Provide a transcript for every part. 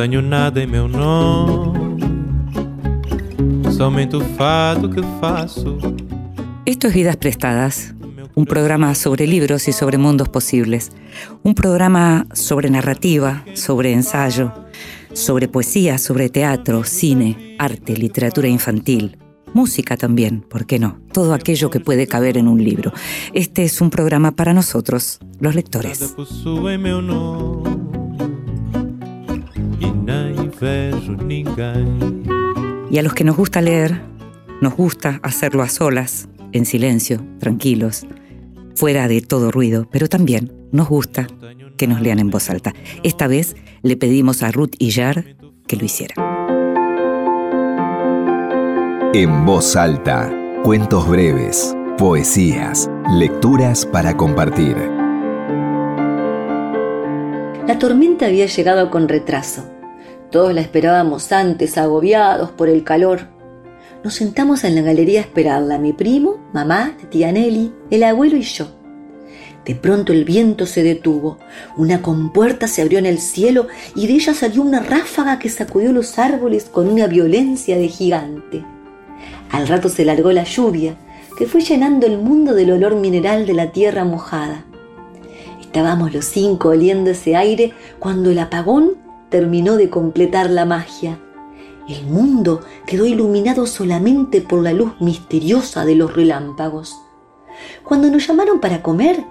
Tenho nada em meu nome, somente o fado que faço. Esto es Vidas Prestadas, un programa sobre libros y sobre mundos posibles, un programa sobre narrativa, sobre ensayo, sobre poesía, sobre teatro, cine, arte, literatura infantil, música también, ¿por qué no? Todo aquello que puede caber en un libro. Este es un programa para nosotros, los lectores. Y a los que nos gusta leer, nos gusta hacerlo a solas, en silencio, tranquilos, fuera de todo ruido, pero también nos gusta que nos lean en voz alta. Esta vez le pedimos a Ruth Illar que lo hiciera. En voz alta, cuentos breves, poesías, lecturas para compartir. La tormenta había llegado con retraso. Todos la esperábamos antes, agobiados por el calor. Nos sentamos en la galería a esperarla, mi primo, mamá, tía Nelly, el abuelo y yo. De pronto el viento se detuvo, una compuerta se abrió en el cielo y de ella salió una ráfaga que sacudió los árboles con una violencia de gigante. Al rato se largó la lluvia, que fue llenando el mundo del olor mineral de la tierra mojada. Estábamos los cinco oliendo ese aire cuando el apagón terminó de completar la magia. El mundo quedó iluminado solamente por la luz misteriosa de los relámpagos. Cuando nos llamaron para comer,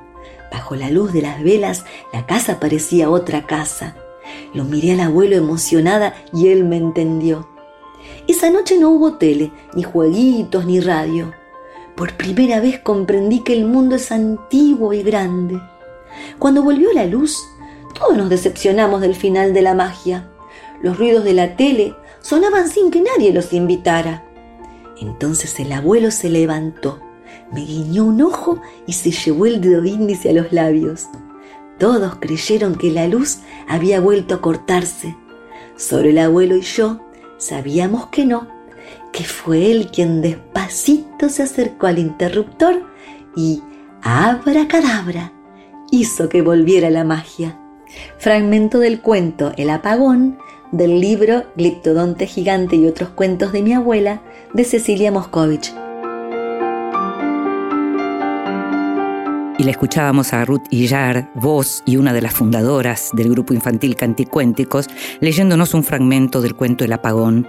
bajo la luz de las velas, la casa parecía otra casa. Lo miré al abuelo emocionada y él me entendió. Esa noche no hubo tele, ni jueguitos, ni radio. Por primera vez comprendí que el mundo es antiguo y grande. Cuando volvió la luz, todos nos decepcionamos del final de la magia. Los ruidos de la tele sonaban sin que nadie los invitara. Entonces el abuelo se levantó, me guiñó un ojo y se llevó el dedo índice a los labios. Todos creyeron que la luz había vuelto a cortarse. Solo el abuelo y yo sabíamos que no, que fue él quien despacito se acercó al interruptor y, abracadabra, hizo que volviera la magia. Fragmento del cuento El apagón del libro Gliptodonte gigante y otros cuentos de mi abuela de Cecilia Moscovich. Y la escuchábamos a Ruth Illar, voz y una de las fundadoras del grupo infantil Canticuénticos, leyéndonos un fragmento del cuento El apagón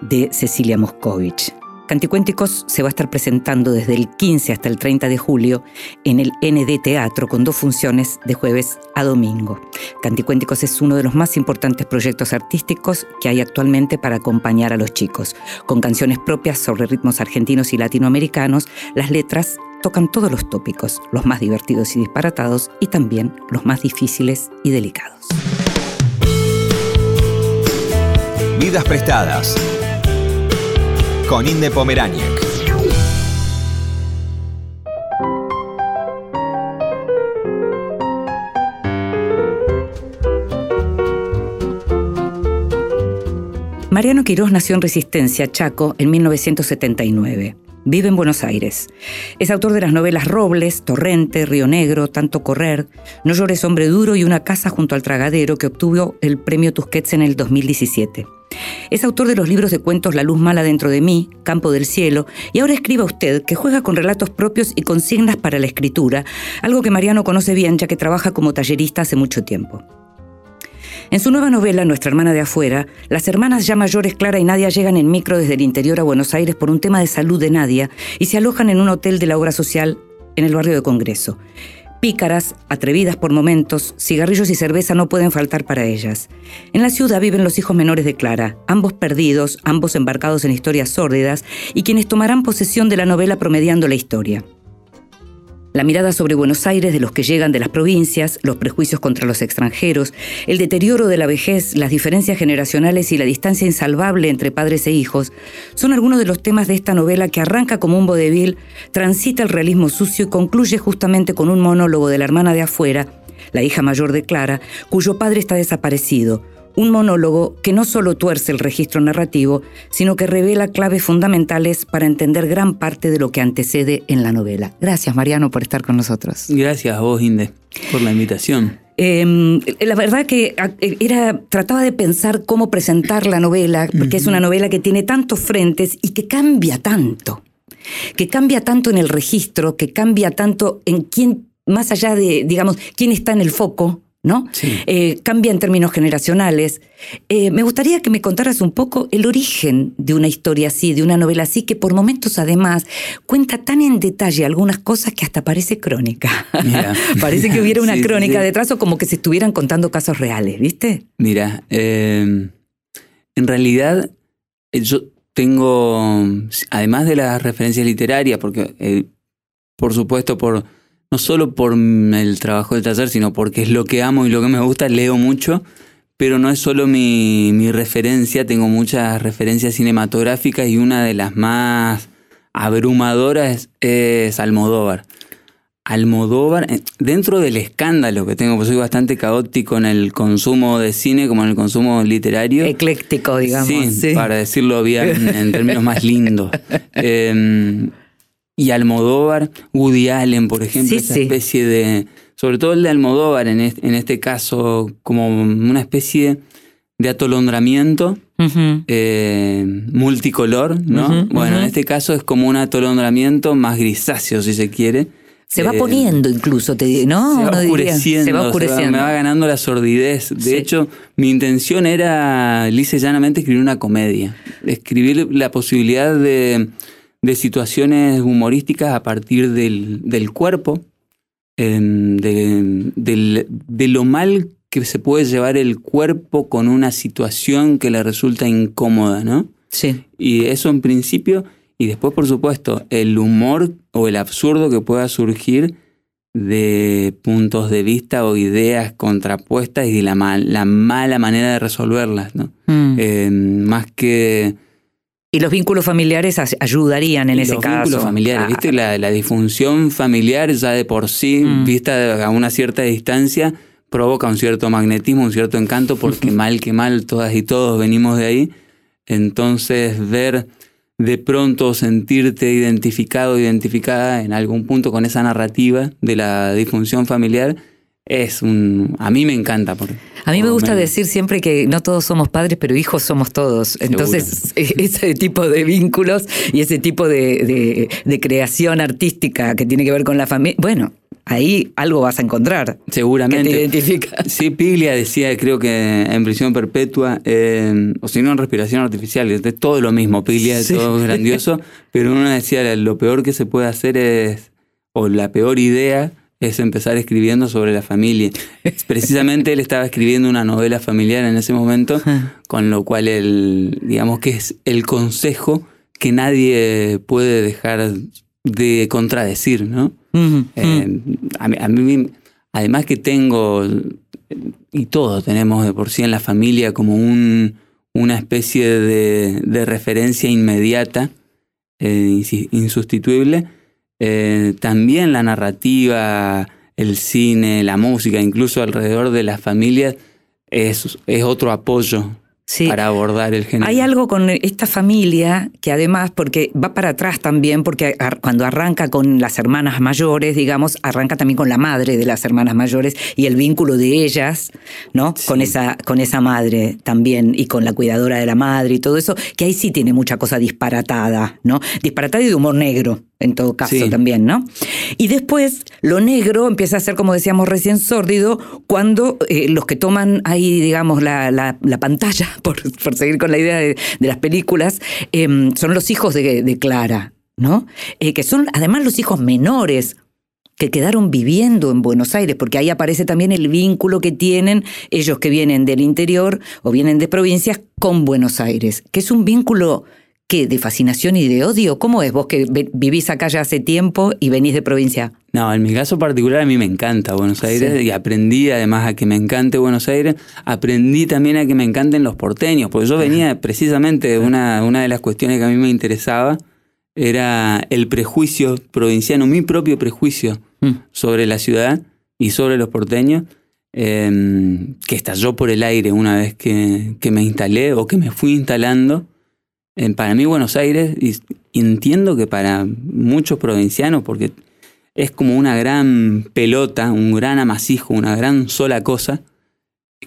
de Cecilia Moscovich. Canticuénticos se va a estar presentando desde el 15 hasta el 30 de julio en el ND Teatro con dos funciones de jueves a domingo. Canticuénticos es uno de los más importantes proyectos artísticos que hay actualmente para acompañar a los chicos. Con canciones propias sobre ritmos argentinos y latinoamericanos, las letras tocan todos los tópicos, los más divertidos y disparatados y también los más difíciles y delicados. Vidas prestadas. Con Inde Pomeráñez. Mariano Quirós nació en Resistencia, Chaco, en 1979. Vive en Buenos Aires. Es autor de las novelas Robles, Torrente, Río Negro, Tanto Correr, No llores hombre duro y Una casa junto al tragadero que obtuvo el premio Tusquets en el 2017. Es autor de los libros de cuentos La luz mala dentro de mí, Campo del cielo, y ahora escriba usted que juega con relatos propios y consignas para la escritura, algo que Mariano conoce bien ya que trabaja como tallerista hace mucho tiempo. En su nueva novela, Nuestra hermana de afuera, las hermanas ya mayores Clara y Nadia llegan en micro desde el interior a Buenos Aires por un tema de salud de Nadia y se alojan en un hotel de la obra social en el barrio de Congreso. Pícaras, atrevidas por momentos, cigarrillos y cerveza no pueden faltar para ellas. En la ciudad viven los hijos menores de Clara, ambos perdidos, ambos embarcados en historias sórdidas y quienes tomarán posesión de la novela promediando la historia. La mirada sobre Buenos Aires de los que llegan de las provincias, los prejuicios contra los extranjeros, el deterioro de la vejez, las diferencias generacionales y la distancia insalvable entre padres e hijos son algunos de los temas de esta novela que arranca como un vodevil, transita el realismo sucio y concluye justamente con un monólogo de la hermana de afuera, la hija mayor de Clara, cuyo padre está desaparecido, un monólogo que no solo tuerce el registro narrativo, sino que revela claves fundamentales para entender gran parte de lo que antecede en la novela. Gracias, Mariano, por estar con nosotros. Gracias a vos, Inde, por la invitación. Eh, la verdad que era, trataba de pensar cómo presentar la novela, porque es una novela que tiene tantos frentes y que cambia tanto. Que cambia tanto en el registro, que cambia tanto en quién, más allá de, digamos, quién está en el foco, ¿no? Sí. Eh, cambia en términos generacionales. Eh, me gustaría que me contaras un poco el origen de una historia así, de una novela así, que por momentos además cuenta tan en detalle algunas cosas que hasta parece crónica. Mira. parece que hubiera una Sí, crónica sí. detrás o como que se estuvieran contando casos reales, ¿viste? Mira, eh, en realidad yo tengo, además de las referencias literarias, porque por supuesto por no solo por el trabajo del taller, sino porque es lo que amo y lo que me gusta, leo mucho, pero no es solo mi, mi referencia, tengo muchas referencias cinematográficas y una de las más abrumadoras es, es Almodóvar. Almodóvar, eh, dentro del escándalo que tengo, pues soy bastante caótico en el consumo de cine como en el consumo literario. Ecléctico, digamos. Sí, sí. para decirlo bien, en términos más lindos. Eh, y Almodóvar, Woody Allen, por ejemplo, Sí, esa sí. especie de. Sobre todo el de Almodóvar, en este, en este caso, como una especie de atolondramiento eh, multicolor, ¿no? Bueno, en este caso es como un atolondramiento más grisáceo, si se quiere. Se va Eh, poniendo incluso, te, ¿no? se va oscureciendo, Se va oscureciendo. me va ganando la sordidez. De Sí. hecho, mi intención era, lisa y llanamente, escribir una comedia. Escribir la posibilidad de, de situaciones humorísticas a partir del, del cuerpo, em, de, de lo mal que se puede llevar el cuerpo con una situación que le resulta incómoda, ¿no? Sí. Y eso en principio, y después por supuesto, el humor o el absurdo que pueda surgir de puntos de vista o ideas contrapuestas y de la, mal- la mala manera de resolverlas, ¿no? Mm. Eh, más que y los vínculos familiares ayudarían en y ese los caso. vínculos familiares, Ah, ¿viste? La, la disfunción familiar ya de por sí, Mm. vista a una cierta distancia, provoca un cierto magnetismo, un cierto encanto, porque mal que mal todas y todos venimos de ahí. Entonces, ver de pronto sentirte identificado, identificada en algún punto con esa narrativa de la disfunción familiar, es un... A mí me encanta. Porque, A mí me gusta menos. decir siempre que no todos somos padres, pero hijos somos todos. Entonces, ese tipo de vínculos y ese tipo de, de- de creación artística que tiene que ver con la familia, bueno, ahí algo vas a encontrar que Seguramente. te identifica. Sí, Piglia decía, creo que en prisión perpetua, eh, o si no en respiración artificial, es de todo lo mismo, Piglia, Sí. todo es grandioso, pero uno decía, lo peor que se puede hacer es, o la peor idea es empezar escribiendo sobre la familia. Precisamente él estaba escribiendo una novela familiar en ese momento, con lo cual él, digamos que es el consejo que nadie puede dejar de contradecir, ¿no? Eh, a, mí, a mí, además que tengo, y todos tenemos de por sí en la familia como un, una especie de, de referencia inmediata, eh, insustituible, eh, también la narrativa, el cine, la música, incluso alrededor de las familias, es, es otro apoyo Sí. para abordar el género. Hay algo con esta familia que además, porque va para atrás también, porque cuando arranca con las hermanas mayores, digamos, arranca también con la madre de las hermanas mayores y el vínculo de ellas, ¿no? Con, esa, con esa madre también y con la cuidadora de la madre y todo eso, que ahí sí tiene mucha cosa disparatada, ¿no? Disparatada y de humor negro, en todo caso Sí. también, ¿no? Y después lo negro empieza a ser, como decíamos recién, sórdido cuando eh, los que toman ahí, digamos, la, la- la pantalla, por, seguir con la idea de, las películas, em, son los hijos de, de Clara, ¿no? Eh, que son además los hijos menores que quedaron viviendo en Buenos Aires, porque ahí aparece también el vínculo que tienen ellos que vienen del interior o vienen de provincias con Buenos Aires, que es un vínculo ¿Qué? ¿De fascinación y de odio? ¿Cómo es vos que vivís acá ya hace tiempo y venís de provincia? No, en mi caso particular a mí me encanta Buenos Aires Sí. y aprendí además a que me encante Buenos Aires, aprendí también a que me encanten los porteños, porque yo venía precisamente de una, una de las cuestiones que a mí me interesaba, era el prejuicio provinciano, mi propio prejuicio Mm. sobre la ciudad y sobre los porteños, eh, que estalló por el aire una vez que, que me instalé o que me fui instalando. Para mí Buenos Aires, y y entiendo que para muchos provincianos, porque es como una gran pelota, un gran amasijo, una gran sola cosa,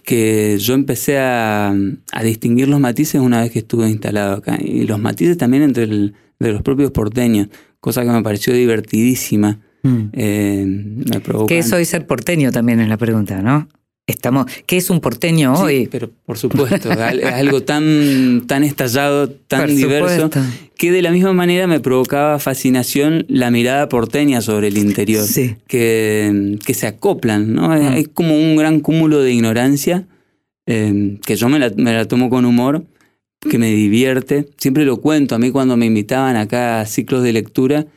que yo empecé a, a distinguir los matices una vez que estuve instalado acá. Y los matices también entre el, de los propios porteños, cosa que me pareció divertidísima. Mm. Eh, me ¿Qué es hoy ser porteño también es la pregunta, ¿no? Estamos, ¿Qué es un porteño Sí, hoy? pero por supuesto, al- es algo tan, tan estallado, tan Por diverso, supuesto. que de la misma manera me provocaba fascinación la mirada porteña sobre el interior, Sí. que, que se acoplan, ¿no? Mm. Es como un gran cúmulo de ignorancia eh, que yo me la, me la tomo con humor, que me divierte. Siempre lo cuento, a mí cuando me invitaban acá a ciclos de lectura,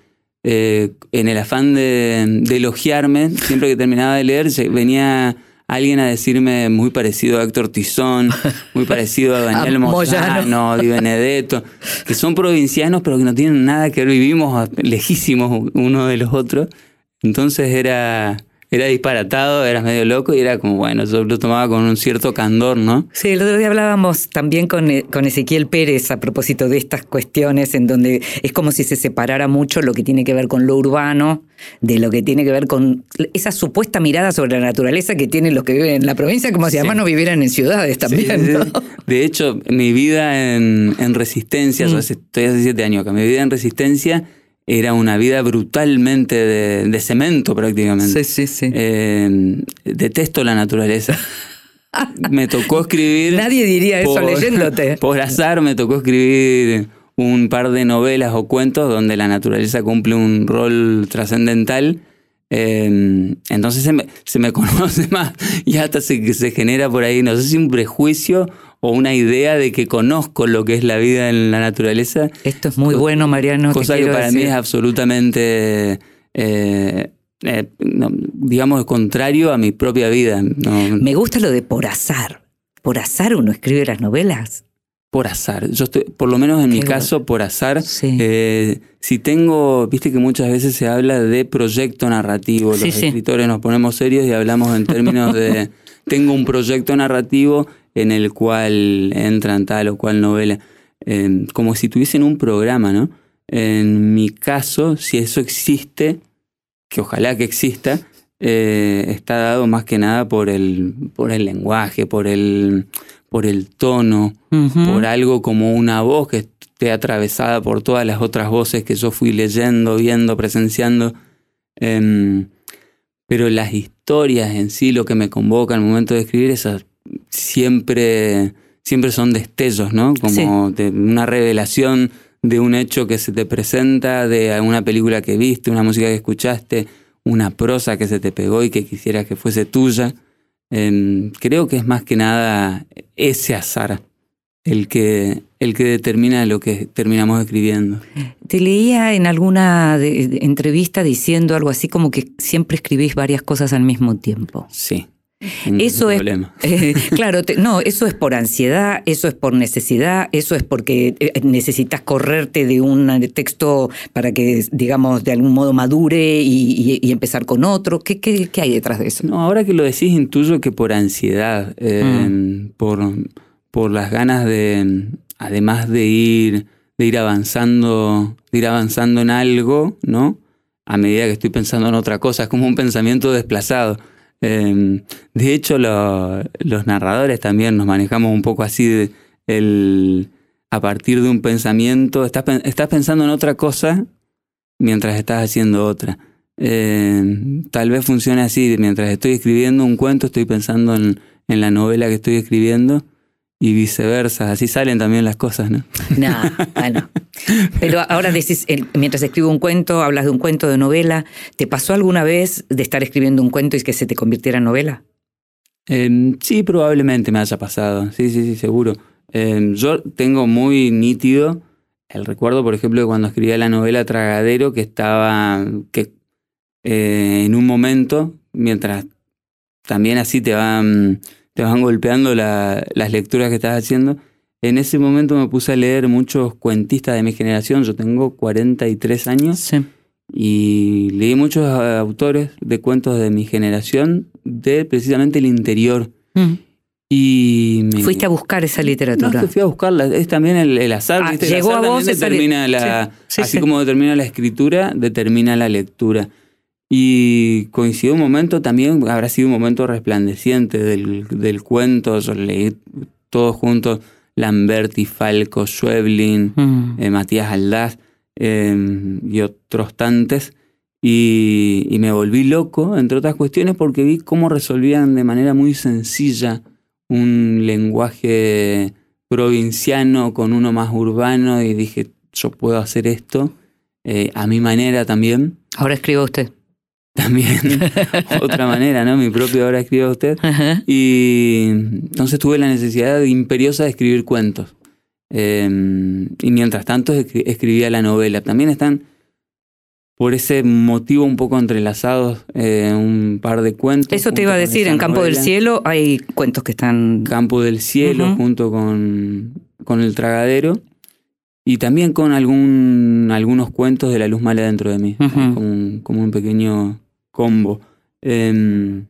eh, en el afán de, de elogiarme, siempre que terminaba de leer, venía alguien a decirme muy parecido a Héctor Tizón, muy parecido a Daniel A Moyano. Di Benedetto, que son provincianos pero que no tienen nada que ver, vivimos lejísimos uno de los otros. Entonces era, era disparatado, eras medio loco y era como, bueno, yo lo tomaba con un cierto candor, ¿no? Sí, el otro día hablábamos también con, eh, con Ezequiel Pérez a propósito de estas cuestiones en donde es como si se separara mucho lo que tiene que ver con lo urbano de lo que tiene que ver con esa supuesta mirada sobre la naturaleza que tienen los que viven en la provincia, como si Sí. además no vivieran en ciudades también. Sí, ¿no? sí. De hecho, mi vida en, en resistencia, yo Mm. hace- estoy hace siete años acá, mi vida en resistencia era una vida brutalmente de, de cemento prácticamente. Sí, sí, sí. Eh, detesto la naturaleza. me tocó escribir. Nadie diría eso leyéndote. Por azar me tocó escribir un par de novelas o cuentos donde la naturaleza cumple un rol trascendental. Eh, entonces se me, se me conoce más y hasta se, se genera por ahí, no sé si un prejuicio o una idea de que conozco lo que es la vida en la naturaleza. Esto es muy bueno, Mariano. cosa que para mí es absolutamente, eh, eh, no, digamos, contrario a mi propia vida. No, Me gusta lo de por azar. Por azar uno escribe las novelas. por azar. Yo estoy, por lo menos en mi caso, por azar. Sí. Eh, si tengo, viste que muchas veces se habla de proyecto narrativo. Los Sí, sí. escritores nos ponemos serios y hablamos en términos de tengo un proyecto narrativo en el cual entran tal o cual novela. Eh, como si tuviesen un programa, ¿no? En mi caso, si eso existe, que ojalá que exista, eh, está dado más que nada por el, por el lenguaje, por el, por el tono, por algo como una voz que esté atravesada por todas las otras voces que yo fui leyendo, viendo, presenciando. Em, pero las historias en sí, lo que me convoca al momento de escribir, esas siempre, siempre son destellos, ¿no? Como de una revelación de un hecho que se te presenta, de una película que viste, una música que escuchaste, una prosa que se te pegó y que quisieras que fuese tuya. Em, creo que es más que nada ese azar el que, el que determina lo que terminamos escribiendo. Te leía en alguna de- de entrevista diciendo algo así como que siempre escribís varias cosas al mismo tiempo. Sí. Tengo Eso es, eh, claro, te- no, eso es por ansiedad, eso es por necesidad, eso es porque eh, necesitas correrte de un texto para que, digamos, de algún modo madure y, y- y empezar con otro. ¿Qué, qué, qué hay detrás de eso? No, ahora que lo decís, intuyo que por ansiedad, eh, por, por las ganas de, además de ir, de ir avanzando, de ir avanzando en algo, ¿no? A medida que estoy pensando en otra cosa, es como un pensamiento desplazado. Eh, de hecho, lo- los narradores también nos manejamos un poco así, de, el, a partir de un pensamiento, estás, estás pensando en otra cosa mientras estás haciendo otra. Eh, tal vez funcione así, mientras estoy escribiendo un cuento estoy pensando en, en la novela que estoy escribiendo y viceversa, así salen también las cosas, ¿no? No, bueno. Pero ahora decís, mientras escribo un cuento, hablas de un cuento de novela. ¿Te pasó alguna vez de estar escribiendo un cuento y que se te convirtiera en novela? Eh, sí, probablemente me haya pasado, sí, sí, sí, seguro. Eh, yo tengo muy nítido el recuerdo, por ejemplo, de cuando escribía la novela Tragadero, que estaba, que eh, en un momento, mientras también así te van, te van golpeando la- las lecturas que estás haciendo, en ese momento me puse a leer muchos cuentistas de mi generación, yo tengo 43 años, Sí. y leí muchos eh, autores de cuentos de mi generación, de precisamente el interior. Y me- Fuiste a buscar esa no, literatura. es que fui a buscarla. Es también el, el azar. Ah, ¿viste? El llegó azar a vos determina li- la. Sí, sí, así sí. como determina la escritura, determina la lectura. Y coincidió un momento también, habrá sido un momento resplandeciente del, del cuento, yo leí todos juntos, Lamberti, Falco, Schweblin, Mm. eh, Matías Aldaz eh, y otros tantos. Y, y me volví loco, entre otras cuestiones, porque vi cómo resolvían de manera muy sencilla un lenguaje provinciano con uno más urbano y dije, yo puedo hacer esto eh, a mi manera también. Ahora escriba usted. También, otra manera, ¿no? Mi propia obra escriba usted. Ajá. Y entonces tuve la necesidad imperiosa de escribir cuentos. Eh, y mientras tanto escri- escribía la novela. También están, por ese motivo, un poco entrelazados eh, un par de cuentos. Eso te iba a decir, en Campo del. Cielo hay cuentos que están... Campo del Cielo, junto con, con El Tragadero. Y también con algún, algunos cuentos de La Luz Mala dentro de mí. Un, como un pequeño combo. Em,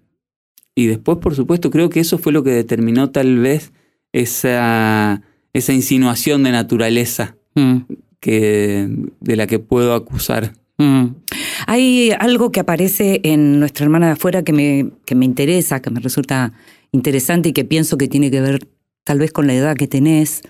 y después, por supuesto, creo que eso fue lo que determinó tal vez esa, esa insinuación de naturaleza Mm. que, de la que puedo acusar. Mm. Hay algo que aparece en nuestra hermana de afuera que me, que me interesa, que me resulta interesante y que pienso que tiene que ver tal vez con la edad que tenés,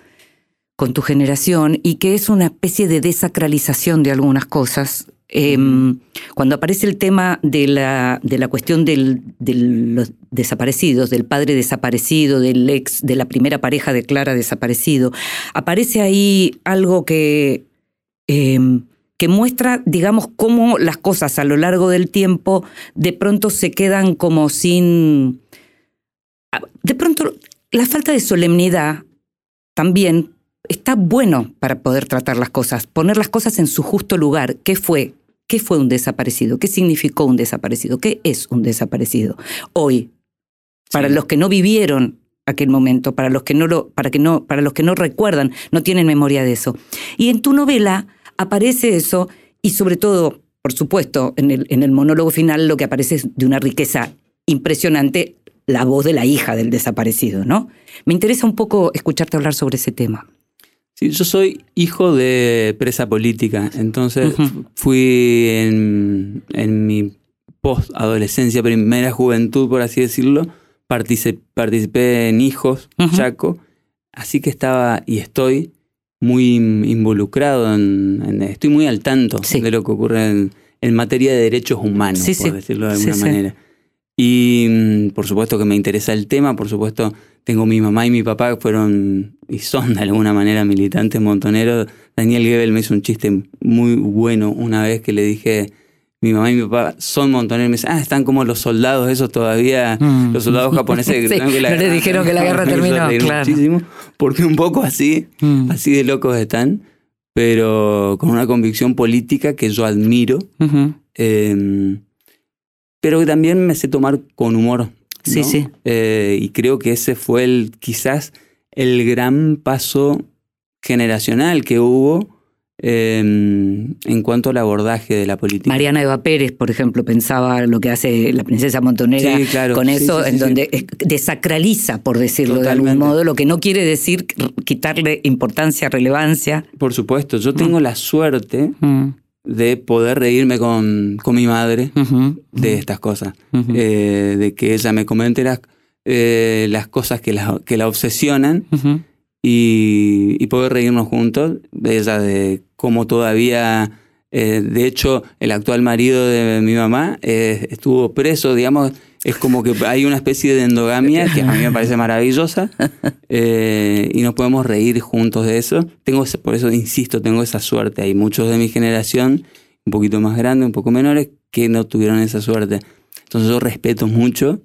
con tu generación, y que es una especie de desacralización de algunas cosas. Em, cuando aparece el tema de la, de la cuestión del- de los desaparecidos, del padre desaparecido, del ex, de la primera pareja de Clara desaparecido, aparece ahí algo que, em, que muestra, digamos, cómo las cosas a lo largo del tiempo de pronto se quedan como sin... ah, De pronto, la falta de solemnidad también está bueno para poder tratar las cosas, poner las cosas en su justo lugar. ¿Qué fue? ¿Qué fue un desaparecido? ¿Qué significó un desaparecido? ¿Qué es un desaparecido? Hoy, para Sí. los que no vivieron aquel momento, para los que no lo, para que no, para los que no recuerdan, no tienen memoria de eso. Y en tu novela aparece eso, y sobre todo, por supuesto, en el, en el monólogo final lo que aparece es de una riqueza impresionante, la voz de la hija del desaparecido, ¿no? Me interesa un poco escucharte hablar sobre ese tema. Sí, yo soy hijo de presa política, entonces fui en, en mi post-adolescencia, primera juventud, por así decirlo, partici- participé en Hijos. Chaco, así que estaba y estoy muy involucrado, en, en- estoy muy al tanto Sí. de lo que ocurre en, en materia de derechos humanos, Sí, por decirlo de alguna manera. Y mm, por supuesto que me interesa el tema, por supuesto tengo mi mamá y mi papá que fueron y son de alguna manera militantes montoneros. Daniel Gebel me hizo un chiste muy bueno una vez que le dije, mi mamá y mi papá son montoneros. Me dice, ah, están como los soldados esos todavía, Mm. los soldados japoneses que Sí, que la no le guerra dijeron que la guerra terminó, claro. Muchísimo, porque un poco así, Mm. así de locos están, pero con una convicción política que yo admiro. Eh, pero que también me sé tomar con humor. Sí, ¿no? sí. Eh, y creo que ese fue el, quizás el gran paso generacional que hubo eh, en cuanto al abordaje de la política. Mariana Eva Pérez, por ejemplo, pensaba lo que hace la princesa Montonera Sí, claro. con eso, sí, sí, en donde desacraliza, por decirlo de algún modo, lo que no quiere decir quitarle importancia, relevancia. Por supuesto, yo tengo la suerte Mm. De poder reírme con, con mi madre de estas cosas. Eh, de que ella me comente las, eh, las cosas que la, que la obsesionan y, y poder reírnos juntos. De ella, de cómo todavía, eh, de hecho, el actual marido de mi mamá estuvo preso, digamos, es como que hay una especie de endogamia que a mí me parece maravillosa eh, y nos podemos reír juntos de eso. Tengo, por eso insisto, tengo esa suerte. Hay muchos de mi generación, un poquito más grandes, un poco menores, que no tuvieron esa suerte. Entonces yo respeto mucho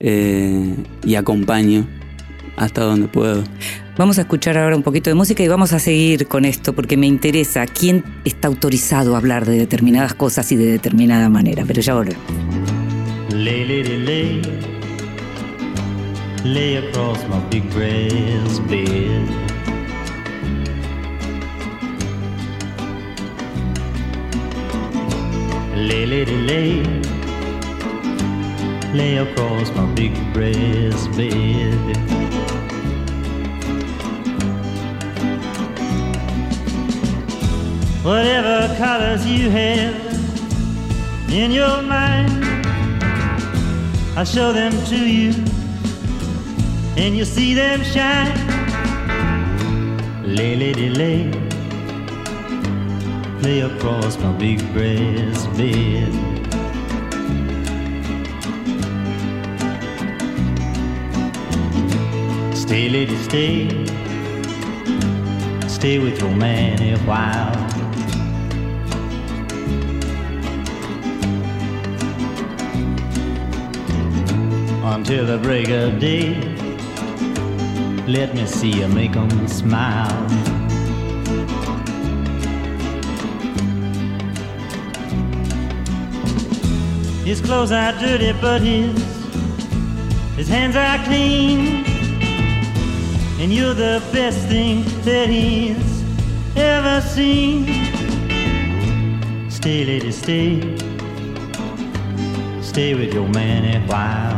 eh, y acompaño hasta donde puedo. Vamos a escuchar ahora un poquito de música y vamos a seguir con esto porque me interesa quién está autorizado a hablar de determinadas cosas y de determinada manera. Pero ya volvemos. Lay, lady, lay, lay across my big brass bed. Lay, lady, lay, lay across my big brass bed. Whatever colors you have in your mind. I'll show them to you, and you'll see them shine. Lay, lady, lay, lay across my big breast bed. Stay, lady, stay. Stay with your man a while. Until the break of day. Let me see you make 'em smile. His clothes are dirty, but his his hands are clean. And you're the best thing that he's ever seen. Stay, lady, stay. Stay with your man a while.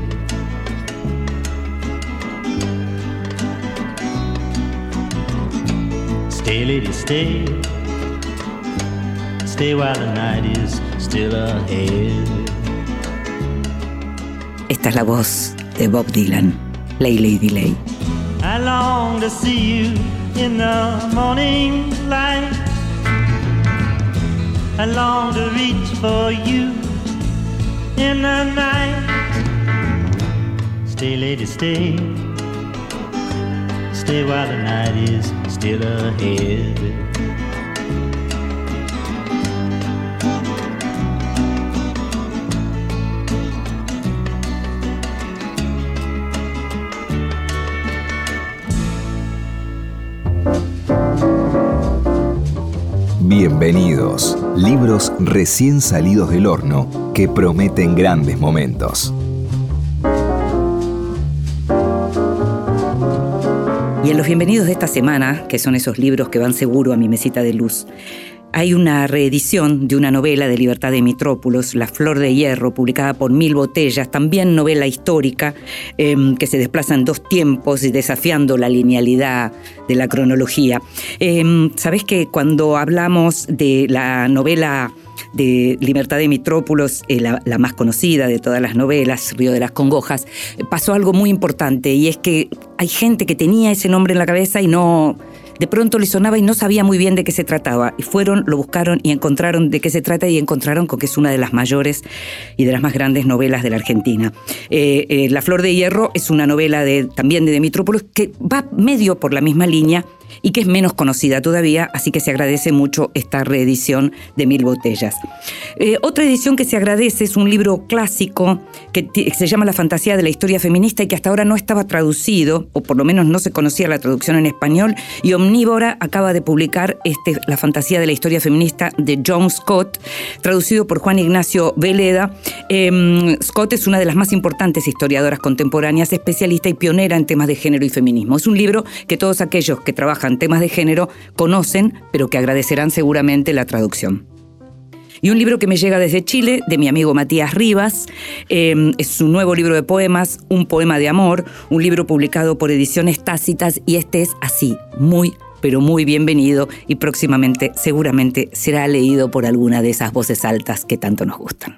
Stay, lady, stay. Stay while the night is still ahead. Esta es la voz de Bob Dylan, Lay Lady Lay. I long to see you in the morning light. I long to reach for you in the night. Stay, lady, stay. Stay while the night is Bienvenidos, libros recién salidos del horno que prometen grandes momentos. En los bienvenidos de esta semana, que son esos libros que van seguro a mi mesita de luz, hay una reedición de una novela de Libertad de Mitrópolos, La Flor de Hierro, publicada por Mil Botellas, también novela histórica eh, que se desplaza en dos tiempos y desafiando la linealidad de la cronología. Eh, Sabes que cuando hablamos de la novela de Libertad de Mitrópolos, eh, la, más conocida de todas las novelas, Río de las Congojas, eh, pasó algo muy importante y es que hay gente que tenía ese nombre en la cabeza y no, de pronto le sonaba y no sabía muy bien de qué se trataba. Y fueron, lo buscaron y encontraron de qué se trata y encontraron con que es una de las mayores y de las más grandes novelas de la Argentina. Eh, eh, la Flor de Hierro es una novela de, también de Demitrópolis que va medio por la misma línea y que es menos conocida todavía, así que se agradece mucho esta reedición de Mil Botellas. Eh, otra edición que se agradece es un libro clásico que se llama La fantasía de la historia feminista y que hasta ahora no estaba traducido, o por lo menos no se conocía la traducción en español, y Omnívora acaba de publicar este, La fantasía de la historia feminista de John Scott, traducido por Juan Ignacio Veleda. Eh, Scott es una de las más importantes historiadoras contemporáneas, especialista y pionera en temas de género y feminismo. Es un libro que todos aquellos que trabajan temas de género conocen, pero que agradecerán seguramente la traducción. Y un libro que me llega desde Chile, de mi amigo Matías Rivas, eh, es su nuevo libro de poemas, Un poema de amor, un libro publicado por Ediciones Tácitas, y este es así, muy pero muy bienvenido y próximamente seguramente será leído por alguna de esas voces altas que tanto nos gustan.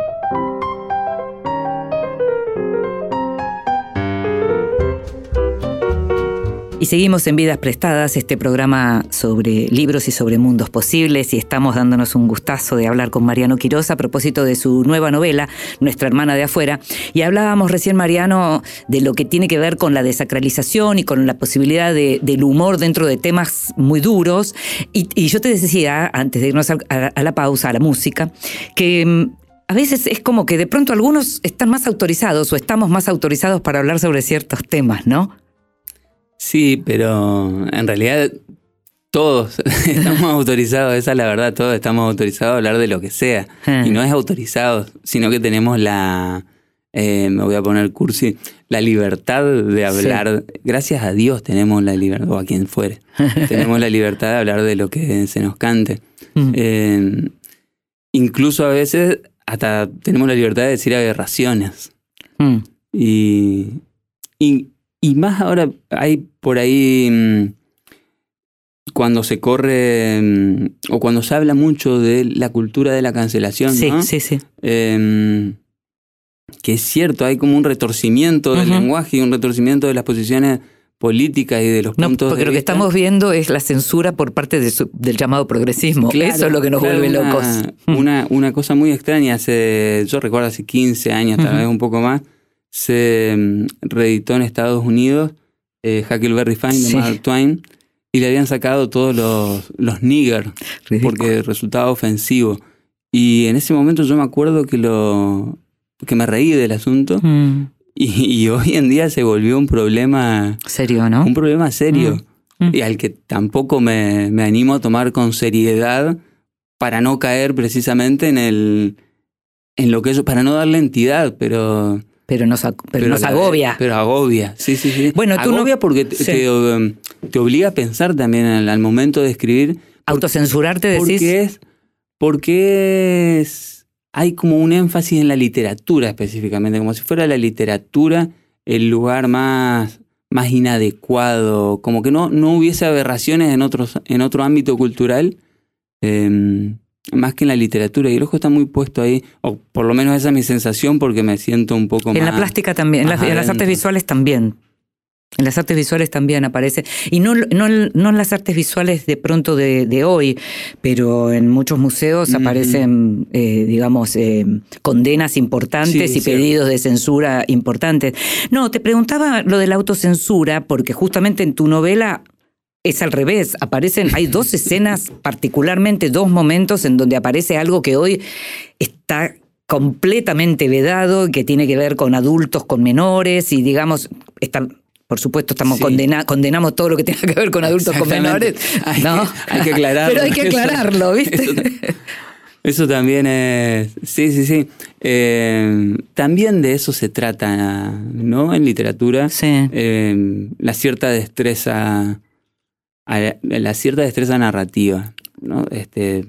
Y seguimos en Vidas Prestadas, este programa sobre libros y sobre mundos posibles, y estamos dándonos un gustazo de hablar con Mariano Quiroz a propósito de su nueva novela, Nuestra hermana de afuera. Y hablábamos recién, Mariano, de lo que tiene que ver con la desacralización y con la posibilidad de- del humor dentro de temas muy duros. Y, yo te decía, antes de irnos a la pausa, a la música, que mm, a veces es como que de pronto algunos están más autorizados o estamos más autorizados para hablar sobre ciertos temas, ¿no? Sí, pero en realidad todos estamos autorizados, esa es la verdad, todos estamos autorizados a hablar de lo que sea. Ah. Y no es autorizados, sino que tenemos la, eh, me voy a poner cursi, la libertad de hablar. Gracias a Dios tenemos la libertad, o a quien fuere, tenemos la libertad de hablar de lo que se nos cante. Mm. Eh, incluso a veces hasta tenemos la libertad de decir aberraciones. Mm. Y, y, y más ahora hay por ahí mm, cuando se corre mm, o cuando se habla mucho de la cultura de la cancelación, Sí, ¿no? sí, sí. Em, que es cierto, hay como un retorcimiento del lenguaje y un retorcimiento de las posiciones políticas y de los No, puntos porque de lo que estamos viendo es la censura por parte de su- del llamado progresismo. Claro, Eso es lo que nos claro, vuelve una- locos. Una, una cosa muy extraña, hace, yo recuerdo hace 15 años, tal vez un poco más, se mm, reeditó en Estados Unidos eh, Huckleberry Sí. de Mark Twain y le habían sacado todos los, los nigger Ridículo. porque resultaba ofensivo. Y en ese momento yo me acuerdo que lo que me reí del asunto Mm, y, y hoy en día se volvió un problema, serio, ¿no? un problema serio Mm, mm. y al que tampoco me, me animo a tomar con seriedad para no caer precisamente en el en lo que ellos, para no darle entidad, pero Pero nos, pero nos la- agobia. Pero agobia, sí, sí, sí. Bueno, tú no- agobia porque te, Sí. te, um, te obliga a pensar también al, al momento de escribir. Autocensurarte, decís. Porque es, porque es, hay como un énfasis en la literatura específicamente, como si fuera la literatura el lugar más, más inadecuado, como que no, no hubiese aberraciones en, otros, en otro ámbito cultural, eh, más que en la literatura. Y el ojo está muy puesto ahí, o por lo menos esa es mi sensación porque me siento un poco En más... la plástica también, en, las- en las artes visuales también. En las artes visuales también aparece. Y no, no, no en las artes visuales de pronto de, de hoy, pero en muchos museos aparecen, eh, digamos, eh, condenas importantes Sí, y pedidos de censura importantes. No, te preguntaba lo de la autocensura, porque justamente en tu novela es al revés. Aparecen, hay dos escenas, particularmente dos momentos en donde aparece algo que hoy está completamente vedado, que tiene que ver con adultos, con menores, y digamos, está, por supuesto, estamos Sí. condena- condenamos todo lo que tenga que ver con adultos, con menores. Hay ¿no? que- hay que aclararlo. Pero hay que aclararlo, ¿viste? eso- Eso también es. Sí, sí, sí. Eh, también de eso se trata, ¿no? En literatura. Sí. Eh, la cierta destreza. La cierta destreza narrativa, ¿no? Este.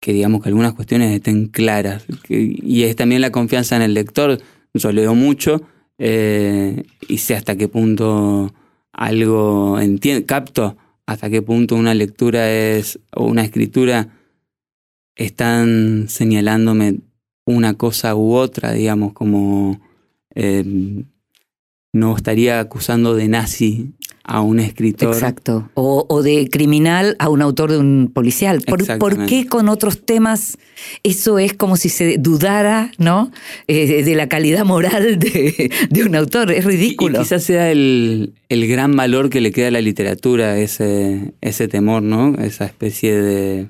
Que digamos que algunas cuestiones estén claras. Y es también la confianza en el lector. Yo leo mucho eh, y sé hasta qué punto algo entiendo, capto hasta qué punto una lectura es o una escritura están señalándome una cosa u otra, digamos, como eh, no estaría acusando de nazi a un escritor. Exacto. O, o de criminal a un autor de un policial. ¿Por, qué con otros temas eso es como si se dudara, ¿no? Eh, de la calidad moral de, de un autor. Es Y, y ridículo. quizás sea el, el gran valor que le queda a la literatura, ese, ese temor, ¿no? Esa especie de,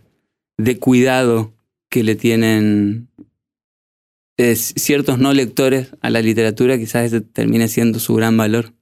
de cuidado que le tienen eh, ciertos no lectores a la literatura, quizás ese termine siendo su gran valor.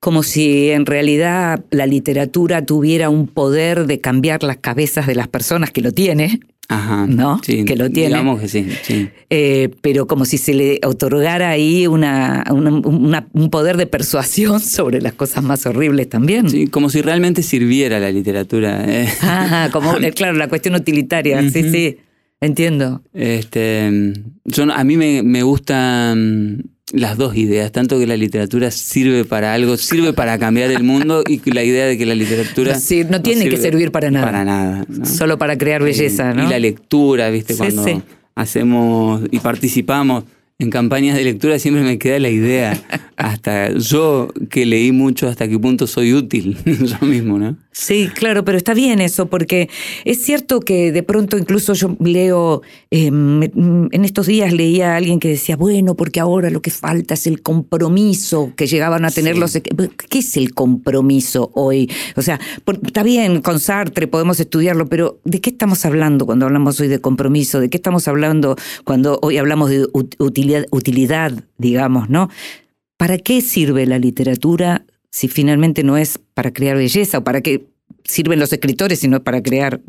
Como si en realidad la literatura tuviera un poder de cambiar las cabezas de las personas que lo tiene, Ajá. ¿No? Sí, Que lo tiene. Digamos que sí, sí. eh, pero como si se le otorgara ahí una, una- una- un poder de persuasión sobre las cosas más horribles también. Sí, como si realmente sirviera la literatura. eh. Ah, como, eh, claro, la cuestión utilitaria, sí, sí, entiendo. Este, yo, a mí me, me gustan las dos ideas, tanto que la literatura sirve para algo, sirve para cambiar el mundo y la idea de que la literatura Sí, no tiene que servir para nada. Para nada. ¿no? Solo para crear belleza, Y- ¿no? Y la lectura, ¿viste? Sí, Cuando sí. hacemos y participamos en campañas de lectura siempre me queda la idea, hasta yo que leí mucho, hasta qué punto soy útil yo mismo, ¿no? Sí, claro, pero está bien eso, porque es cierto que de pronto incluso yo leo, eh, en estos días leía a alguien que decía, bueno, porque ahora lo que falta es el compromiso que llegaban a tener los... ¿Qué es el compromiso hoy? O sea, está bien, con Sartre podemos estudiarlo, pero ¿de qué estamos hablando cuando hablamos hoy de compromiso? ¿De qué estamos hablando cuando hoy hablamos de utilidad, utilidad digamos, ¿no? ¿Para qué sirve la literatura si finalmente no es para crear belleza o para qué sirven los escritores si no es para crear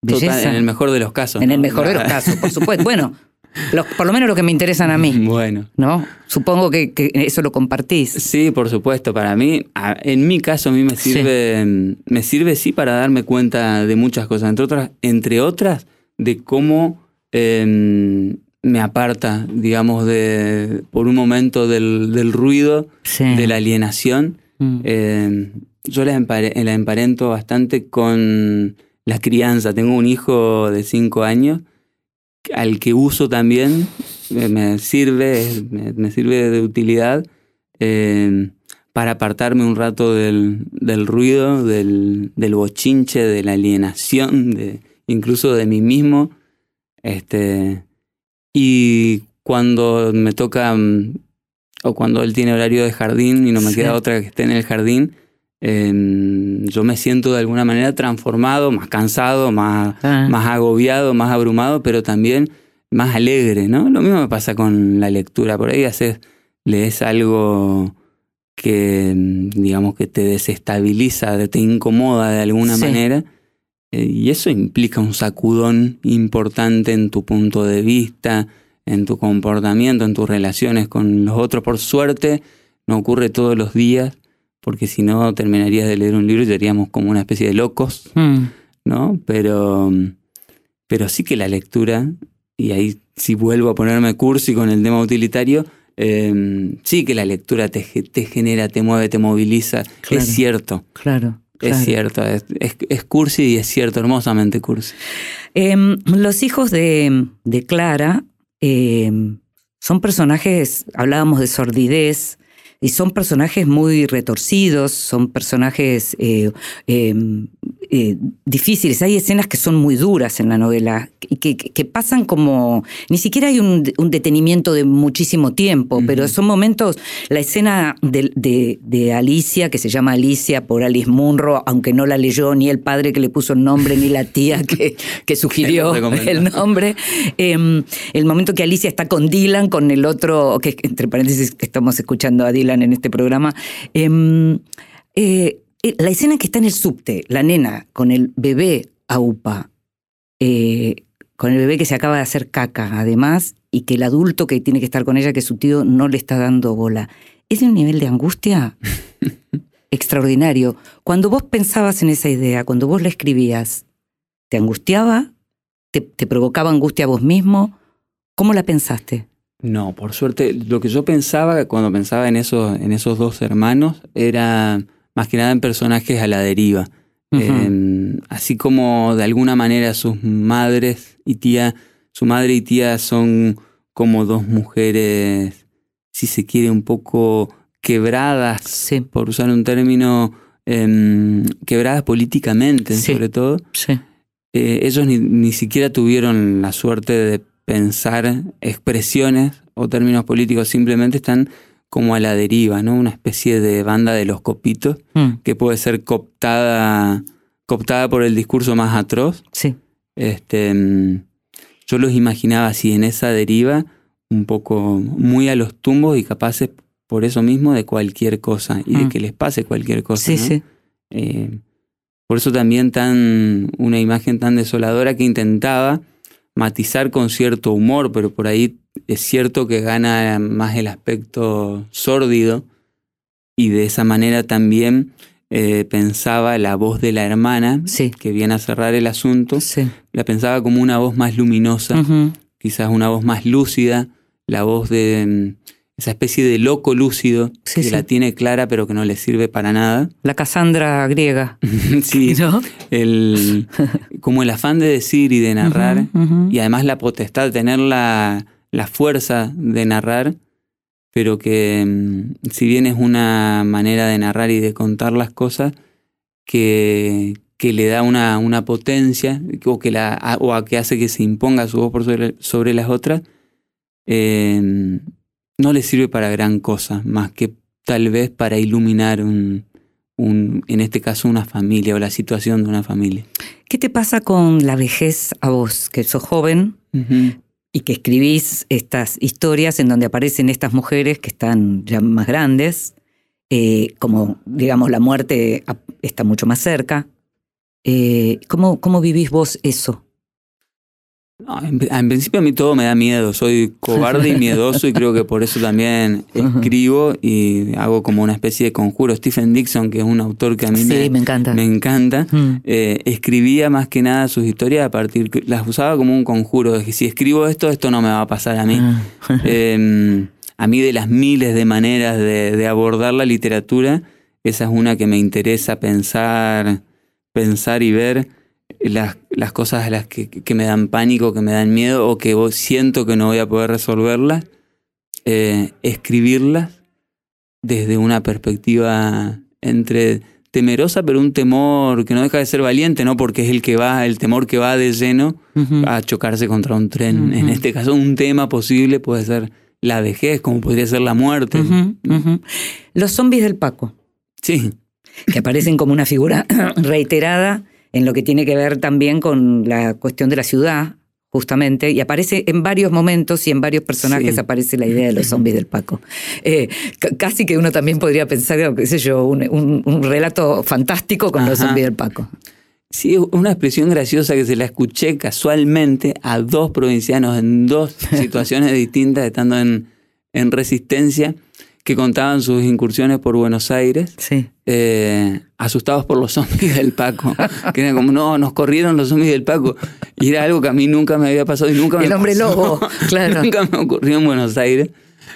belleza? en el mejor de los casos. En el mejor de los casos, por supuesto. Bueno, por lo menos lo que me interesan a mí. Bueno. ¿No? Supongo que, eso lo compartís. Sí, por supuesto. Para mí, en mi caso, a mí me sirve, me sirve sí para darme cuenta de muchas cosas. Entre otras, entre otras de cómo em, me aparta, digamos, de por un momento del, ruido, de la alienación. Mm. Em, yo la, emparento bastante con la crianza. Tengo un hijo de cinco años al que uso también, me sirve, me, sirve de utilidad eh, para apartarme un rato del, ruido, del, bochinche, de la alienación, incluso de mí mismo. Este, y cuando me toca, mm, o cuando él tiene horario de jardín y no me queda otra que esté en el jardín, em, yo me siento de alguna manera transformado, más cansado, más, ah. más agobiado, más abrumado, pero también más alegre, ¿no? Lo mismo me pasa con la lectura. Por ahí haces, lees algo que, digamos, que te desestabiliza, te incomoda de alguna manera. Eh, y eso implica un sacudón importante en tu punto de vista, en tu comportamiento, en tus relaciones con los otros. Por suerte, no ocurre todos los días, porque si no terminarías de leer un libro y seríamos como una especie de locos, hmm. ¿no? Pero, pero sí que la lectura y ahí si vuelvo a ponerme cursi con el tema utilitario, em, sí que la lectura te, te, genera, te mueve, te moviliza. es cierto. Claro. Es cierto, es, es, cursi y es cierto, hermosamente cursi. Em, los hijos de, de Clara em, son personajes, hablábamos de sordidez, y son personajes muy retorcidos, son personajes eh, em, eh, difíciles. Hay escenas que son muy duras en la novela y que, pasan como. Ni siquiera hay un, detenimiento de muchísimo tiempo, pero son momentos. La escena de, Alicia, que se llama Alicia por Alice Munro, aunque no la leyó ni el padre que le puso el nombre, ni la tía que, que sugirió el nombre. Em, el momento que Alicia está con Dylan, con el otro, que entre paréntesis estamos escuchando a Dylan en este programa. Em, eh, la escena que está en el subte, la nena con el bebé AUPA, eh, con el bebé que se acaba de hacer caca, además, y que el adulto que tiene que estar con ella, que es su tío, no le está dando bola. Es de un nivel de angustia extraordinario. Cuando vos pensabas en esa idea, cuando vos la escribías, ¿te angustiaba? ¿Te, te provocaba angustia a vos mismo? ¿Cómo la pensaste? No, por suerte, lo que yo pensaba cuando pensaba en esos, en esos dos hermanos era más que nada en personajes a la deriva. Em, así como de alguna manera sus madres y tía, su madre y tía son como dos mujeres, si se quiere, un poco quebradas, por usar un término, em, quebradas políticamente, sobre todo. Eh, ellos ni, ni siquiera tuvieron la suerte de pensar expresiones o términos políticos, simplemente están como a la deriva, ¿no? Una especie de banda de los copitos hmm. que puede ser cooptada, cooptada por el discurso más atroz. Sí. Este, mm, yo los imaginaba así en esa deriva, un poco muy a los tumbos y capaces por eso mismo de cualquier cosa y de hmm. que les pase cualquier cosa. Sí, sí. Eh, por eso también tan una imagen tan desoladora que intentaba matizar con cierto humor, pero por ahí es cierto que gana más el aspecto sórdido. Y de esa manera también eh, pensaba la voz de la hermana, que viene a cerrar el asunto, la pensaba como una voz más luminosa, quizás una voz más lúcida, la voz de mm, esa especie de loco lúcido que la tiene clara pero que no le sirve para nada. La Cassandra griega. sí, el, como el afán de decir y de narrar y además la potestad de tener la, la fuerza de narrar, pero que mm, si bien es una manera de narrar y de contar las cosas, que, que le da una, una potencia o que, la, o a que hace que se imponga su voz por sobre, sobre las otras, eh, no le sirve para gran cosa, más que tal vez para iluminar un, un, en este caso una familia o la situación de una familia. ¿Qué te pasa con la vejez a vos, que sos joven y que escribís estas historias en donde aparecen estas mujeres que están ya más grandes, eh, como digamos la muerte está mucho más cerca? Eh, ¿cómo, ¿Cómo vivís vos eso? No, en, en principio a mí todo me da miedo, soy cobarde y miedoso y creo que por eso también escribo y hago como una especie de conjuro. Stephen Dixon, que es un autor que a mí sí, me, me encanta. me encanta, Mm. eh, escribía más que nada sus historias a partir, las usaba como un conjuro, de que si escribo esto, esto no me va a pasar a mí. Ah. Eh, a mí de las miles de maneras de, de abordar la literatura, esa es una que me interesa pensar, pensar y ver las, las cosas a las que, que me dan pánico, que me dan miedo o que siento que no voy a poder resolverlas, eh, escribirlas desde una perspectiva entre temerosa, pero un temor que no deja de ser valiente, ¿no? Porque es el que va, el temor que va de lleno a chocarse contra un tren. En este caso, un tema posible puede ser la vejez, como podría ser la muerte. Los zombies del Paco, Sí, que aparecen como una figura reiterada en lo que tiene que ver también con la cuestión de la ciudad, justamente, y aparece en varios momentos y en varios personajes Sí. aparece la idea de los zombies del Paco. Eh, ca- casi que uno también podría pensar, qué sé yo, un, un- un relato fantástico con los zombies del Paco. sí, una expresión graciosa que se la escuché casualmente a dos provincianos en dos situaciones distintas, estando en, en resistencia, que contaban sus incursiones por Buenos Aires. Sí. eh, asustados por los zombies del Paco. Que era como, no, nos corrieron los zombies del Paco. Y era algo que a mí nunca me había pasado y nunca me El hombre pasó. lobo, claro. nunca me ocurrió en Buenos Aires.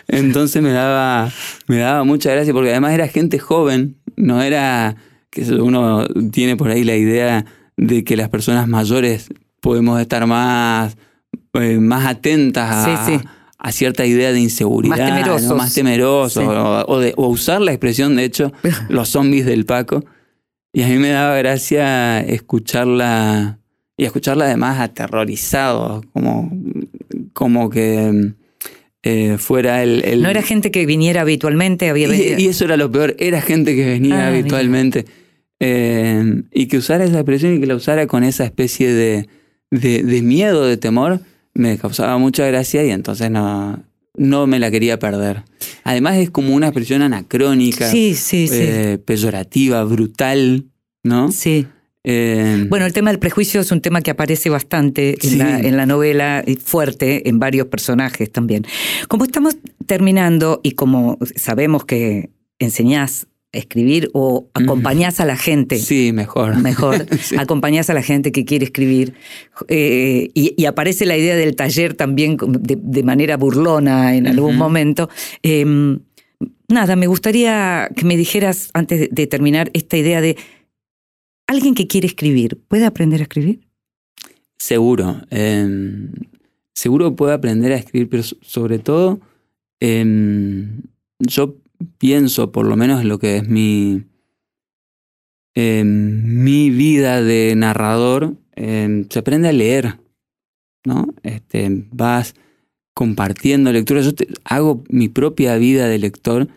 Entonces me daba, me daba mucha gracia porque además era gente joven, no era que uno tiene por ahí la idea de que las personas mayores podemos estar más, eh, más atentas a, Sí, sí. A cierta idea de inseguridad, Más ¿no? temerosos. más temerosos, Sí. o, o de- o usar la expresión, de hecho, los zombies del Paco. Y a mí me daba gracia escucharla, y escucharla además aterrorizado, como, como que eh, fuera el, el- No era gente que viniera habitualmente, había y, y eso era lo peor, era gente que venía Ah, habitualmente. Eh, y que usara esa expresión y que la usara con esa especie de, de, de miedo, de temor, me causaba mucha gracia y entonces no, no me la quería perder. Además es como una expresión anacrónica, Sí, sí, sí. eh, peyorativa, brutal, ¿no? sí. Eh, Bueno, el tema del prejuicio es un tema que aparece bastante en, la, en la novela, y fuerte en varios personajes también. Como estamos terminando y como sabemos que enseñás escribir o acompañás a la gente, sí, mejor. mejor, Sí. acompañás a la gente que quiere escribir eh, y, y aparece la idea del taller también de, de manera burlona en algún momento. Eh, nada, me gustaría que me dijeras antes de, de terminar esta idea de alguien que quiere escribir, ¿puede aprender a escribir? Seguro. eh, seguro puede aprender a escribir, pero so- sobre todo, eh, yo pienso, por lo menos en lo que es mi, eh, mi vida de narrador, eh, se aprende a leer, ¿no? Este, vas compartiendo lectura. Yo te- hago mi propia vida de lector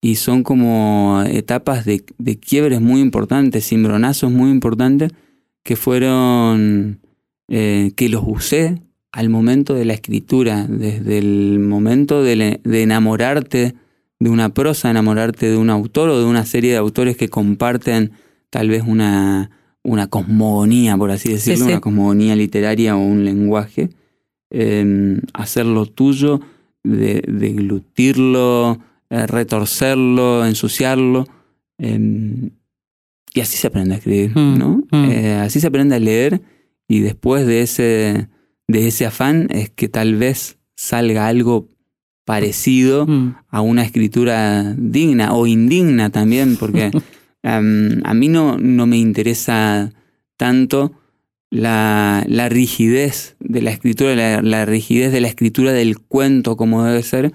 y son como etapas de, de quiebres muy importantes, cimbronazos muy importantes que fueron, eh, que los usé al momento de la escritura, desde el momento de, de enamorarte de una prosa, enamorarte de un autor o de una serie de autores que comparten tal vez una, una cosmogonía, por así decirlo, sí. una cosmogonía literaria o un lenguaje, eh, hacerlo tuyo, de, deglutirlo, eh, retorcerlo, ensuciarlo. eh, y así se aprende a escribir, Mm, ¿no? mm. Eh, así se aprende a leer y después de ese, de ese afán es que tal vez salga algo parecido Mm. a una escritura digna o indigna también, porque em, a mí no, no me interesa tanto la, la rigidez de la escritura, la, la rigidez de la escritura del cuento como debe ser,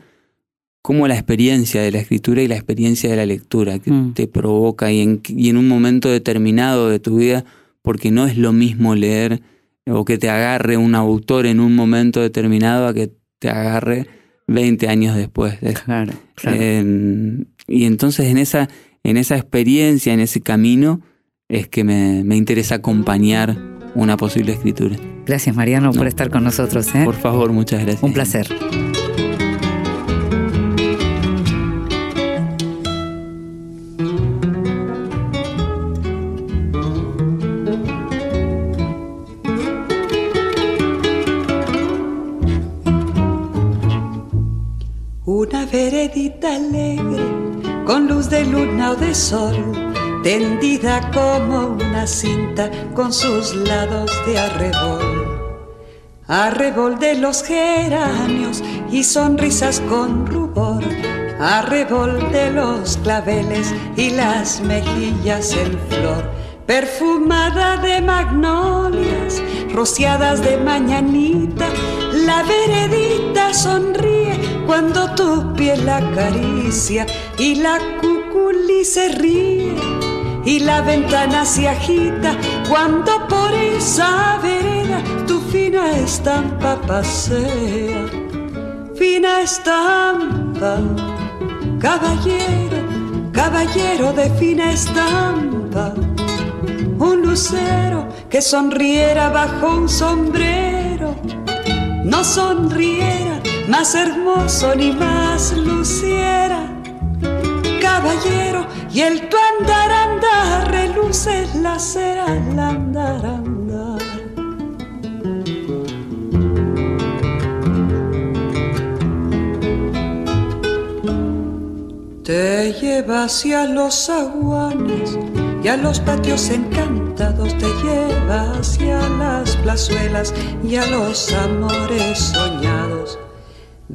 como la experiencia de la escritura y la experiencia de la lectura que Mm. te provoca y en, y en un momento determinado de tu vida, porque no es lo mismo leer o que te agarre un autor en un momento determinado a que te agarre 20 años después. Es- Claro, claro. eh, y entonces en esa, en esa experiencia, en ese camino, es que me, me interesa acompañar una posible escritura. Gracias, Mariano, por estar con nosotros. ¿eh? Por favor, muchas gracias. Un placer. Sol, tendida como una cinta con sus lados de arrebol. Arrebol de los geranios y sonrisas con rubor, arrebol de los claveles y las mejillas en flor, perfumada de magnolias, rociadas de mañanita, la veredita sonríe cuando tu piel la acaricia y la cuculi se ríe y la ventana se agita cuando por esa vereda tu fina estampa pasea. Fina estampa, caballero, caballero de fina estampa, un lucero que sonriera bajo un sombrero, no sonriera más hermoso ni más luciera caballero y el tu andar andar reluce la cera al andar andar. Te lleva hacia los aguanes y a los patios encantados, te lleva hacia las plazuelas y a los amores soñados.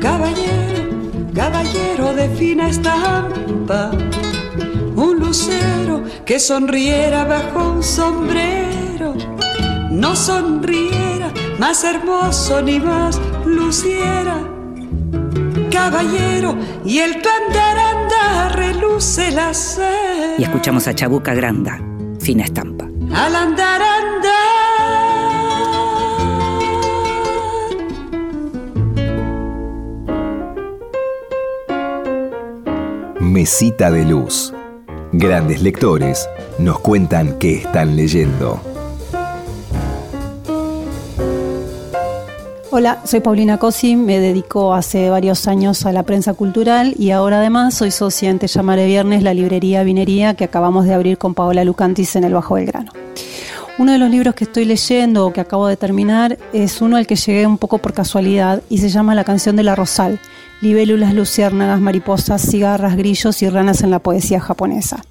caballero, caballero de fina estampa, un lucero que sonriera bajo un sombrero, no sonriera más hermoso ni más luciera. Caballero, y el tu andar andar reluce la cera. Y escuchamos a Chabuca Granda, fina estampa. Al andar andar. Mesita de Luz. Grandes lectores nos cuentan qué están leyendo. Hola, soy Paulina Cosi, me dedico hace varios años a la prensa cultural y ahora además soy socia en Te llamaré viernes, la librería Vinería que acabamos de abrir con Paola Lucantis en el Bajo Belgrano. Uno de los libros que estoy leyendo o que acabo de terminar es uno al que llegué un poco por casualidad y se llama La canción de la Rosal, libélulas, luciérnagas, mariposas, cigarras, grillos y ranas en la poesía japonesa.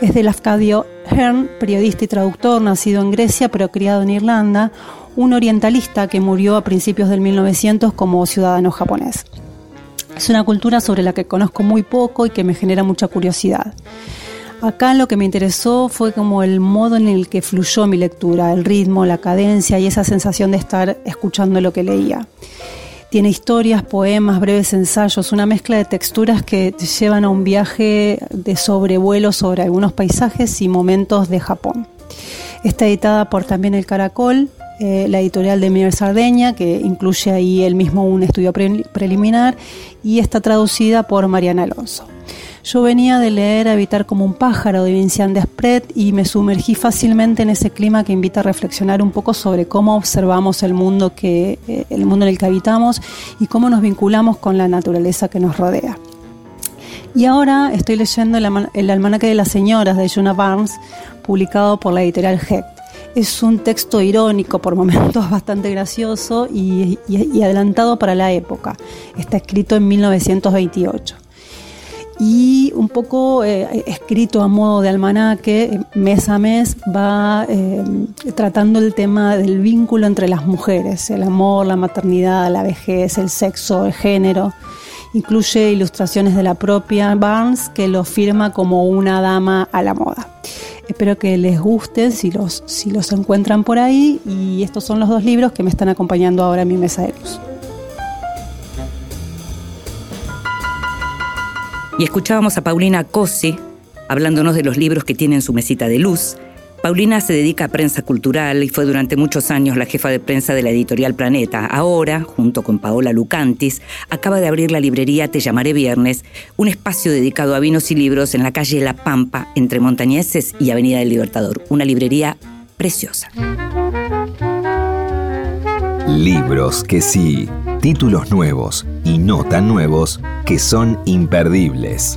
Es de Lafcadio Hearn, periodista y traductor, nacido en Grecia pero criado en Irlanda, un orientalista que murió a principios del 1900 como ciudadano japonés. Es una cultura sobre la que conozco muy poco y que me genera mucha curiosidad. Acá lo que me interesó fue como el modo en el que fluyó mi lectura, el ritmo, la cadencia y esa sensación de estar escuchando lo que leía. Tiene historias, poemas, breves ensayos, una mezcla de texturas que llevan a un viaje de sobrevuelo sobre algunos paisajes y momentos de Japón. Está editada por también El Caracol, eh, la editorial de Miguel Sardeña, que incluye ahí el mismo un estudio pre- preliminar, y está traducida por Mariana Alonso. Yo venía de leer Habitar como un pájaro de Vincian Desprez y me sumergí fácilmente en ese clima que invita a reflexionar un poco sobre cómo observamos el mundo, que, eh, el mundo en el que habitamos y cómo nos vinculamos con la naturaleza que nos rodea. Y ahora estoy leyendo el, almanaque de las señoras de Jonah Barnes, publicado por la editorial Hecht. Es un texto irónico, por momentos bastante gracioso y, y adelantado para la época. Está escrito en 1928 y un poco eh, escrito a modo de almanaque, eh, mes a mes va eh, tratando el tema del vínculo entre las mujeres, el amor, la maternidad, la vejez, el sexo, el género. Incluye ilustraciones de la propia Barnes que lo firma como una dama a la moda. Espero que les gusten si los, si los encuentran por ahí y estos son los dos libros que me están acompañando ahora en mi mesa de luz. Y escuchábamos a Paulina Cosi hablándonos de los libros que tienen su mesita de luz. Paulina se dedica a prensa cultural y fue durante muchos años la jefa de prensa de la editorial Planeta. Ahora, junto con Paola Lucantis, acaba de abrir la librería Te llamaré viernes, un espacio dedicado a vinos y libros en la calle La Pampa, entre Montañeses y Avenida del Libertador. Una librería preciosa. Libros que sí, títulos nuevos y no tan nuevos que son imperdibles.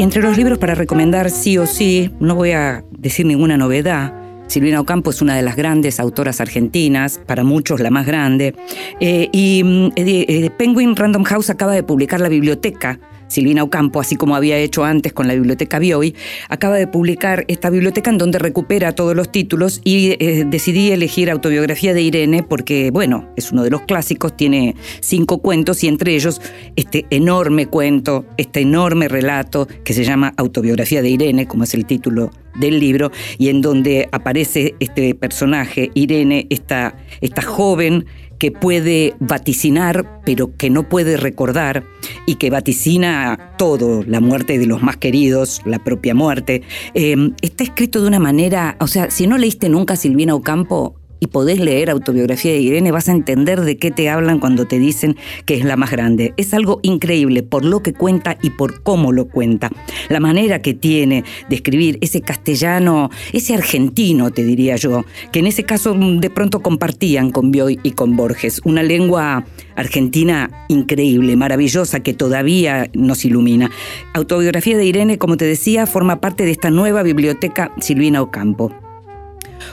Entre los libros para recomendar sí o sí, no voy a decir ninguna novedad. Silvina Ocampo es una de las grandes autoras argentinas, para muchos la más grande. Eh, y mm, eh, Penguin Random House acaba de publicar la biblioteca Silvina Ocampo, así como había hecho antes con la Biblioteca Bioy, acaba de publicar esta biblioteca en donde recupera todos los títulos y eh, decidí elegir Autobiografía de Irene porque, bueno, es uno de los clásicos, tiene cinco cuentos y entre ellos este enorme cuento, este enorme relato que se llama Autobiografía de Irene, como es el título del libro, y en donde aparece este personaje, Irene, esta, esta joven que puede vaticinar, pero que no puede recordar, y que vaticina todo, la muerte de los más queridos, la propia muerte. Eh, está escrito de una manera, o sea, si no leíste nunca Silvina Ocampo, y podés leer autobiografía de Irene, vas a entender de qué te hablan cuando te dicen que es la más grande. Es algo increíble por lo que cuenta y por cómo lo cuenta. La manera que tiene de escribir ese castellano, ese argentino, te diría yo, que en ese caso de pronto compartían con Bioy y con Borges. Una lengua argentina increíble, maravillosa, que todavía nos ilumina. Autobiografía de Irene, como te decía, forma parte de esta nueva biblioteca Silvina Ocampo.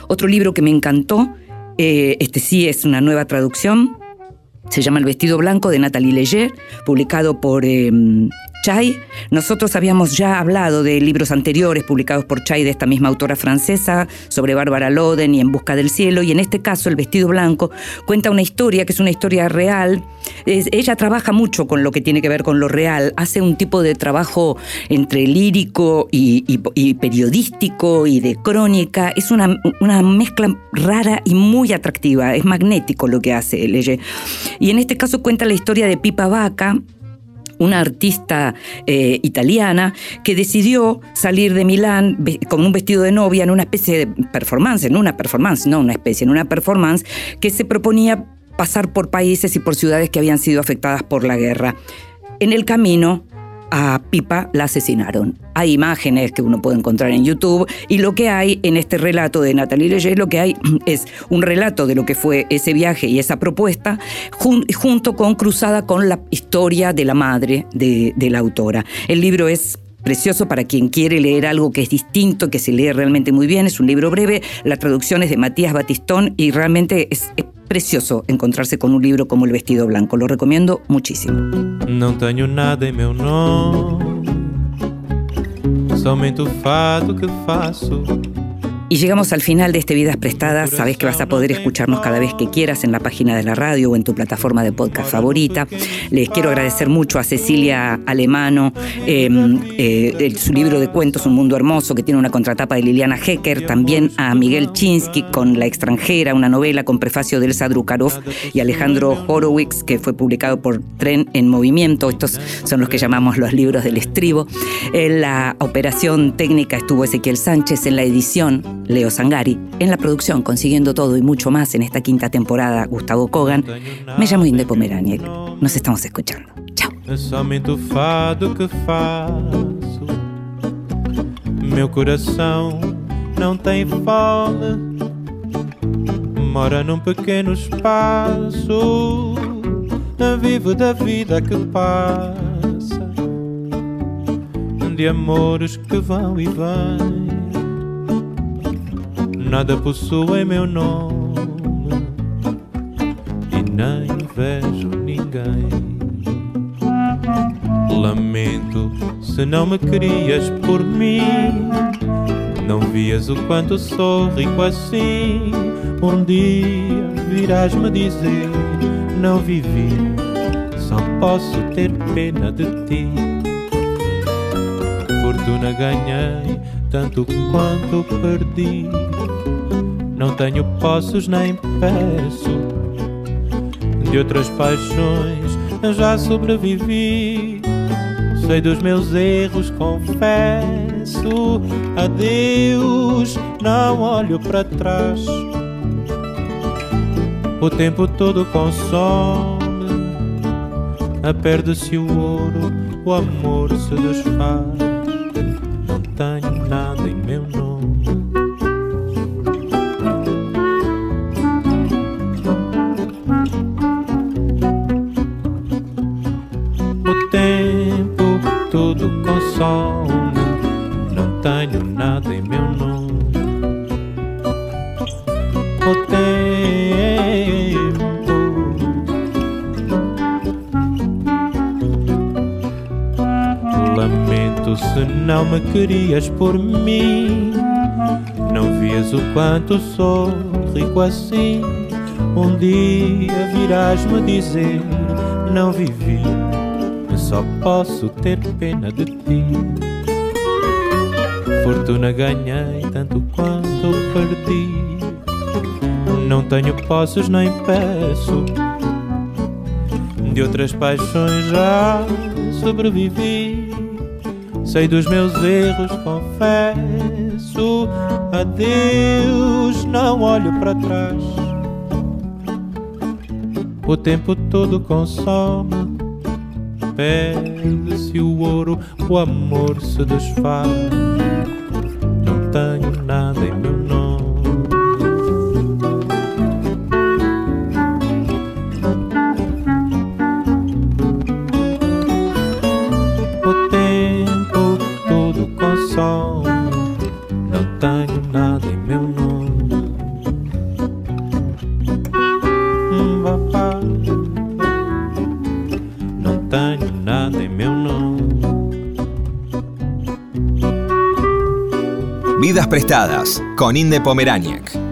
Otro libro que me encantó, eh, este sí es una nueva traducción, se llama El vestido blanco de Nathalie Leger, publicado por em, Chai. Nosotros habíamos ya hablado de libros anteriores publicados por Chai de esta misma autora francesa sobre Bárbara Loden y En Busca del Cielo. Y en este caso, El vestido blanco cuenta una historia que es una historia real. ella trabaja mucho con lo que tiene que ver con lo real. Hace un tipo de trabajo entre lírico y, periodístico y de crónica. Es una, una, mezcla rara y muy atractiva. Es magnético lo que hace Leye. Y en este caso cuenta la historia de Pipa Vaca una artista eh, italiana que decidió salir de Milán con un vestido de novia en una especie de performance, en una performance, no una especie, en una performance que se proponía pasar por países y por ciudades que habían sido afectadas por la guerra. En el camino a Pipa la asesinaron. Hay imágenes que uno puede encontrar en YouTube y lo que hay en este relato de Natalie Leyes, lo que hay es un relato de lo que fue ese viaje y esa propuesta junto con cruzada con la historia de la madre de, de la autora. El libro es precioso para quien quiere leer algo que es distinto, que se lee realmente muy bien. Es un libro breve, la traducción es de Matías Batistón y realmente es, precioso encontrarse con un libro como El vestido blanco. Lo recomiendo muchísimo. No tengo nada en meu nome, somente o fado que faço. Y llegamos al final de este Vidas Prestadas. Sabes que vas a poder escucharnos cada vez que quieras en la página de la radio o en tu plataforma de podcast favorita. Les quiero agradecer mucho a Cecilia Alemano, em, eh, su libro de cuentos Un Mundo Hermoso, que tiene una contratapa de Liliana Hecker. También a Miguel Chinsky con La extranjera, una novela con prefacio de Elsa Drukarov y Alejandro Horowitz, que fue publicado por Tren en Movimiento. Estos son los que llamamos los libros del estribo. En la operación técnica estuvo Ezequiel Sánchez, en la edición Leo Sangari, en la producción Consiguiendo Todo y mucho más en esta quinta temporada, Gustavo Kogan. Me llamo Inde Pomeraniec. Nos estamos escuchando. Chao. É somente o fado que faço. Meu coração não tem fome, mora num pequeno espaço. Vivo da vida que passa de amores que vão e vêm. Nada possui meu nome e nem vejo ninguém. Lamento se não me querias por mim. Não vias o quanto sou rico assim. Um dia virás me dizer: Não vivi, só posso ter pena de ti. Fortuna ganhei, tanto quanto perdi. Não tenho posses nem peço. De outras paixões já sobrevivi. Sei dos meus erros, confesso. Adeus, não olho para trás. O tempo todo consome. Perde-se o ouro, o amor se desfaz. Tenho nada em meu nome. O tempo Lamento se não me querias por mim. Não vias o quanto sou rico assim. Um dia virás me dizer: Não vivi, eu só posso ter pena de ti. Fortuna ganhei tanto quanto perdi. Não tenho posses nem peço. De outras paixões já sobrevivi. Sei dos meus erros, confesso. Adeus, não olho para trás. O tempo todo consome. Perde-se o ouro, o amor se desfaz. Não tenho nada em prestadas con Inde Pomeraniec.